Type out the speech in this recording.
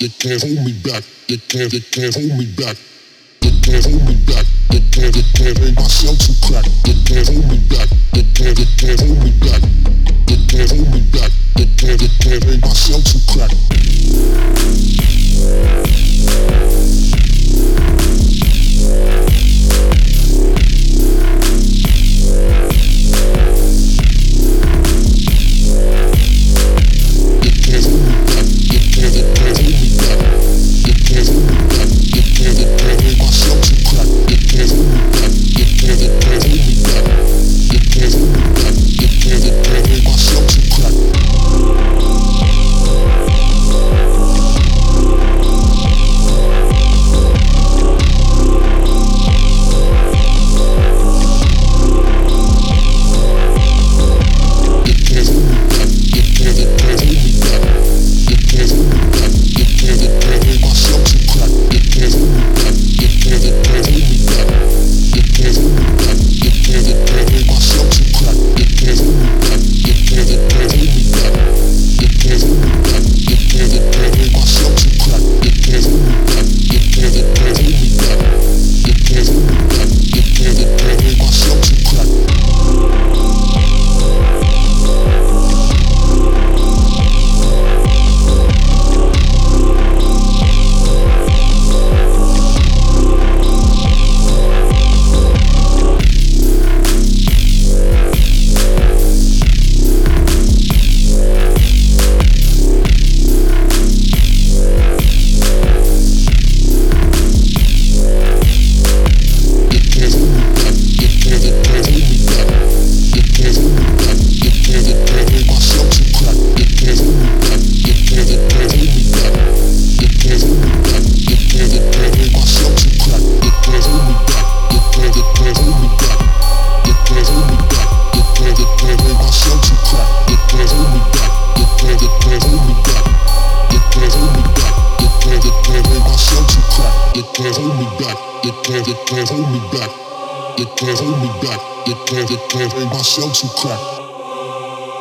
They can't hold me back. They can't, they can't hold me back. They can't hold me back. They can't, they can't hold myself to crack. They can't hold me back. They can't, they can't hold me back. They can't hold me back. They can't, they can't hold myself to crack. Can't hold me back. They can't, they can't hold me back. They can't hold me back. They can't, they can't hold myself to crack.